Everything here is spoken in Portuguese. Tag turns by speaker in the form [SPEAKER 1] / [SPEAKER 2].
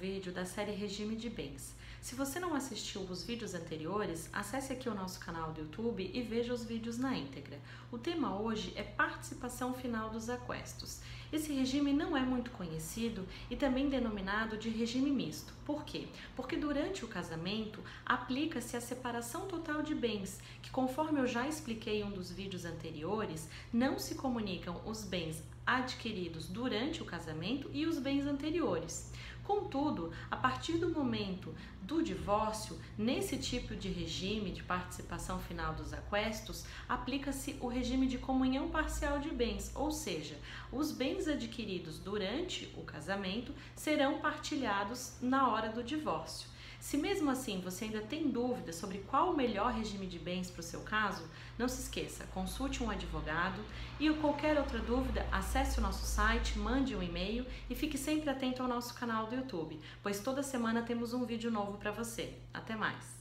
[SPEAKER 1] vídeo da série Regime de Bens. Se você não assistiu os vídeos anteriores, acesse aqui o nosso canal do YouTube e veja os vídeos na íntegra. O tema hoje é participação final dos aquestos. Esse regime não é muito conhecido e também denominado de regime misto. Por quê? Porque durante o casamento aplica-se a separação total de bens, que conforme eu já expliquei em um dos vídeos anteriores, não se comunicam os bens adquiridos durante o casamento e os bens anteriores. Contudo, a partir do momento do divórcio, nesse tipo de regime de participação final dos aquestos, aplica-se o regime de comunhão parcial de bens, ou seja, os bens adquiridos durante o casamento serão partilhados na hora do divórcio. Se mesmo assim você ainda tem dúvidas sobre qual o melhor regime de bens para o seu caso, não se esqueça, consulte um advogado e qualquer outra dúvida, acesse o nosso site, mande um e-mail e fique sempre atento ao nosso canal do YouTube, pois toda semana temos um vídeo novo para você. Até mais!